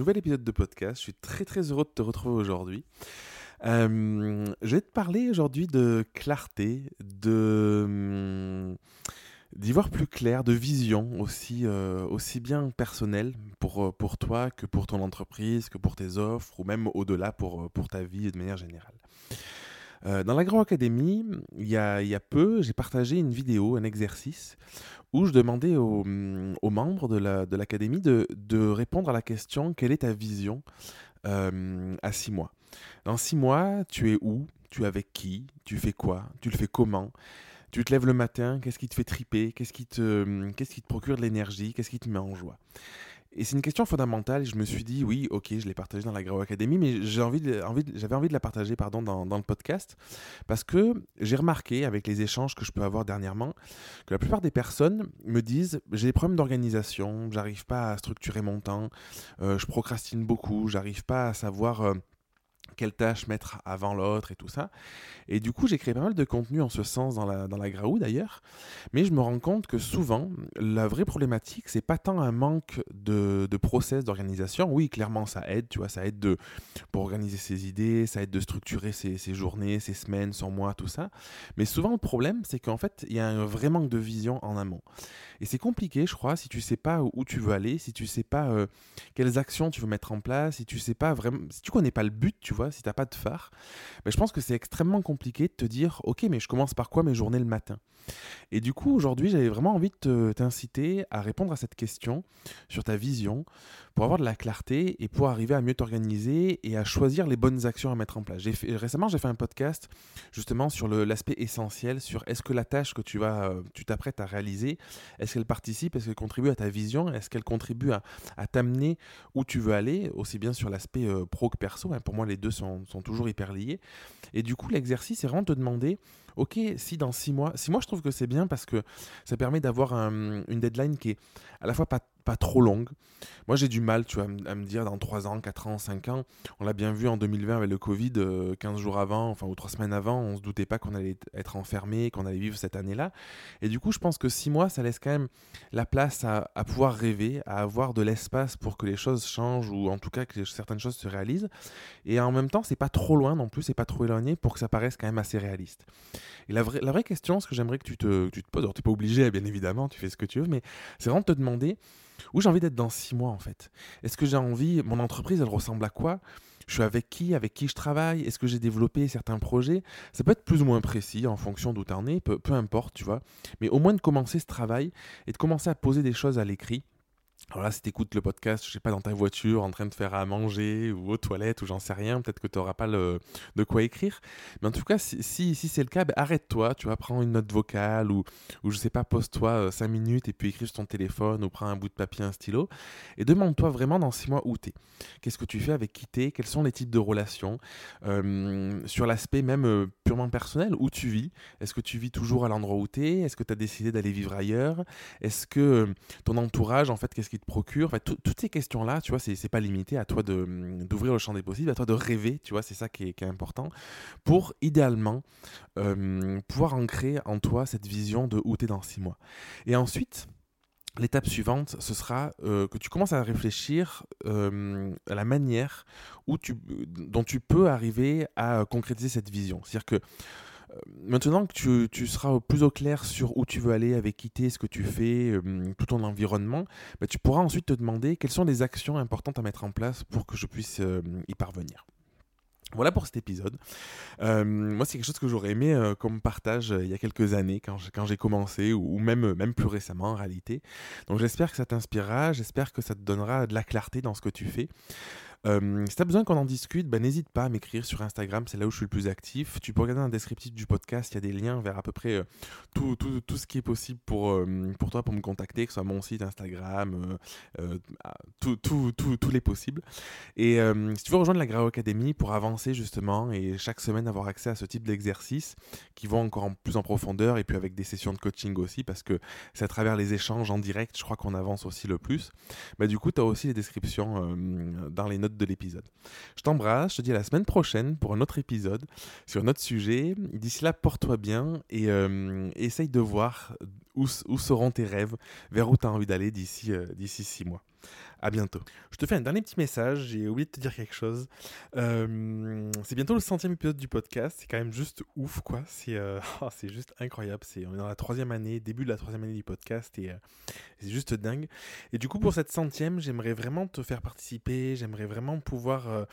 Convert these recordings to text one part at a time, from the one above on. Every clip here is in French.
nouvel épisode de podcast. Je suis très très heureux de te retrouver aujourd'hui. Euh, je vais te parler aujourd'hui de clarté, de hum, d'y voir plus clair, de vision aussi, euh, aussi bien personnelle pour, euh, pour toi que pour ton entreprise, que pour tes offres ou même au-delà pour, pour ta vie de manière générale. Dans l'Agro Academy, il y a, peu, j'ai partagé une vidéo, un exercice où je demandais aux, mm, membres de l'académie de, répondre à la question quelle est ta vision euh, à six mois? Dans six mois, tu es où? Tu es avec qui? Tu fais quoi? Tu le fais comment? Tu te lèves le matin, qu'est-ce qui te fait triper? Qu'est-ce qui te, mm, qu'est-ce qui te procure de l'énergie? Qu'est-ce qui te met en joie? Et c'est une question fondamentale. Je me suis dit, oui, ok, je l'ai partagée dans la Grow Academy, mais envie, envie j'avais envie de la partager pardon, dans, dans le podcast parce que j'ai remarqué avec les échanges que je peux avoir dernièrement que la plupart des personnes me disent j'ai des problèmes d'organisation, j'arrive pas à structurer mon temps, euh, je procrastine beaucoup, j'arrive pas à savoir. Euh, quelle tâche mettre avant l'autre et tout ça. Et du coup, j'ai créé pas mal de contenu en ce sens dans la, dans la Graou d'ailleurs. Mais je me rends compte que souvent, la vraie problématique, c'est pas tant un manque de, de process d'organisation. Oui, clairement, ça aide, tu vois, ça aide de, pour organiser ses idées, ça aide de structurer ses, ses journées, ses semaines, son mois, tout ça. Mais souvent, le problème, c'est qu'en fait, il y a un vrai manque de vision en amont. Et c'est compliqué, je crois, si tu sais pas où tu veux aller, si tu sais pas euh, quelles actions tu veux mettre en place, si tu sais pas vraiment, si tu connais pas le but, tu vois, si t'as pas de phare, je pense que c'est extrêmement compliqué de te dire, ok, mais je commence par quoi mes journées le matin? Et du coup, aujourd'hui, j'avais vraiment envie de t'inciter à répondre à cette question sur ta vision pour avoir de la clarté et pour arriver à mieux t'organiser et à choisir les bonnes actions à mettre en place. Récemment, j'ai fait un podcast justement sur l'aspect essentiel, sur est-ce que la tâche que tu vas, euh, tu t'apprêtes à réaliser, est-ce qu'elle participe, est-ce qu'elle contribue à ta vision, est-ce qu'elle contribue à, t'amener où tu veux aller, aussi bien sur l'aspect euh, pro que perso. Hein. pour moi, les deux sont, sont, toujours hyper liés. Et du coup, l'exercice, c'est vraiment de te demander, ok, si dans six mois, six mois, je trouve que c'est bien parce que ça permet d'avoir une deadline qui est à la fois pas pas trop longue. Moi, j'ai du mal, tu vois, à me dire dans 3 ans, 4 ans, 5 ans. On l'a bien vu en 2020 avec le Covid, 15 euh, jours avant, enfin, ou 3 semaines avant, on se doutait pas qu'on allait être enfermé, qu'on allait vivre cette année-là. Et du coup, je pense que 6 mois, ça laisse quand même la place à, à pouvoir rêver, à avoir de l'espace pour que les choses changent, ou en tout cas que certaines choses se réalisent. Et en même temps, c'est pas trop loin non plus, c'est pas trop éloigné pour que ça paraisse quand même assez réaliste. Et la vraie, la vraie question, ce que j'aimerais que tu te, tu te poses, alors tu n'es pas obligé, bien évidemment, tu fais ce que tu veux, mais c'est vraiment de te demander où j'ai envie d'être dans six mois en fait? Est-ce que j'ai envie, mon entreprise, elle ressemble à quoi? Je suis avec qui, avec qui je travaille, est-ce que j'ai développé certains projets? Ça peut être plus ou moins précis en fonction d'où tu en es, peu, peu importe, tu vois. Mais au moins de commencer ce travail et de commencer à poser des choses à l'écrit alors là, si tu écoutes le podcast, je sais pas, dans ta voiture, en train de faire à manger ou aux toilettes ou j'en sais rien, peut-être que tu n'auras pas le, de quoi écrire. Mais en tout cas, si, si, c'est le cas, ben, arrête-toi, tu vas prendre une note vocale ou, ou je sais pas, pose-toi 5 euh, minutes et puis écris sur ton téléphone ou prends un bout de papier, un stylo et demande-toi vraiment dans 6 mois où tu es. Qu'est-ce que tu fais avec qui tu es Quels sont les types de relations? Euh, Sur l'aspect même euh, purement personnel, où tu vis? Est-ce que tu vis toujours à l'endroit où tu es Est-ce que tu as décidé d'aller vivre ailleurs? Est-ce que ton entourage, en fait, qu'est-ce qui te procure. toutes ces questions-là, tu vois, c'est pas limité à toi d'ouvrir le champ des possibles, à toi de rêver, tu vois, c'est ça qui est, important, pour idéalement euh, pouvoir ancrer en toi cette vision de où tu es dans six mois. Et ensuite, L'étape suivante, ce sera euh, que tu commences à réfléchir euh, à la manière où tu, dont tu peux arriver à concrétiser cette vision. C'est-à-dire que maintenant que tu, seras plus au clair sur où tu veux aller, avec qui tu es, ce que tu fais, euh, tout ton environnement, bah, tu pourras ensuite te demander quelles sont les actions importantes à mettre en place pour que je puisse euh, y parvenir. Voilà pour cet épisode. moi, c'est quelque chose que j'aurais aimé comme partage il y a quelques années, quand j'ai commencé, ou, même, même plus récemment en réalité. Donc j'espère que ça t'inspirera, j'espère que ça te donnera de la clarté dans ce que tu fais. Euh, si tu as besoin qu'on en discute, bah, n'hésite pas à m'écrire sur Instagram, c'est là où je suis le plus actif. Tu peux regarder le descriptif du podcast, il y a des liens vers à peu près euh, tout, tout, tout, ce qui est possible pour, euh, pour toi, pour me contacter, que ce soit mon site Instagram, ah, tous les possibles. Et si tu veux rejoindre la Grau Academy pour avancer justement et chaque semaine avoir accès à ce type d'exercices qui vont encore en plus en profondeur et puis avec des sessions de coaching aussi, parce que c'est à travers les échanges en direct, je crois qu'on avance aussi le plus. Bah, du coup, tu as aussi les descriptions dans les notes de l'épisode. Je t'embrasse, je te dis à la semaine prochaine pour un autre épisode sur un autre sujet. D'ici là, porte-toi bien et euh, essaye de voir où, seront tes rêves, vers où tu as envie d'aller d'ici d'ici six mois. À bientôt. Je te fais un dernier petit message, j'ai oublié de te dire quelque chose. Euh, c'est bientôt le centième épisode du podcast, c'est quand même juste ouf quoi, c'est euh, oh, c'est juste incroyable. C'est, on est dans la troisième année, début de la troisième année du podcast et euh, c'est juste dingue. Et du coup pour cette centième, j'aimerais vraiment te faire participer, j'aimerais vraiment pouvoir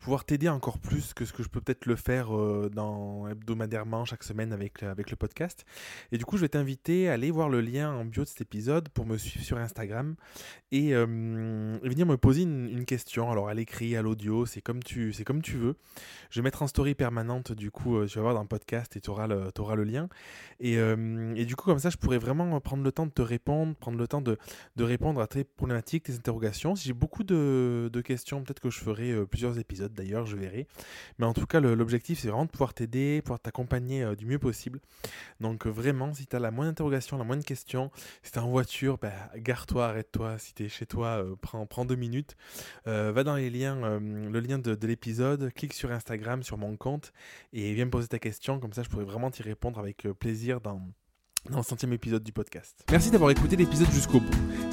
pouvoir t'aider encore plus que ce que je peux peut-être le faire euh, hebdomadairement chaque semaine avec, avec le podcast. Et du coup, je vais t'inviter à aller voir le lien en bio de cet épisode pour me suivre sur Instagram et, euh, venir me poser une, question. Alors à l'écrit, à l'audio, c'est comme, tu, comme tu veux. Je vais mettre en story permanente, du coup, euh, tu vas voir dans le podcast et tu auras, auras, le lien. Et, et, du coup, comme ça, je pourrais vraiment prendre le temps de te répondre, prendre le temps de, de répondre à tes problématiques, tes interrogations. Si j'ai beaucoup de, de questions, peut-être que je ferai plusieurs épisodes d'ailleurs, je verrai. Mais en tout cas, l'objectif, c'est vraiment de pouvoir t'aider, pouvoir t'accompagner euh, du mieux possible. Donc euh, vraiment, si tu as la moindre interrogation, la moindre question, si tu en voiture, bah, gare-toi, arrête-toi. Si tu es chez toi, euh, prends, deux minutes. va dans les liens, le lien de, de l'épisode, clique sur Instagram, sur mon compte, et viens me poser ta question. Comme ça, je pourrais vraiment t'y répondre avec plaisir dans dans le centième épisode du podcast. Merci d'avoir écouté l'épisode jusqu'au bout.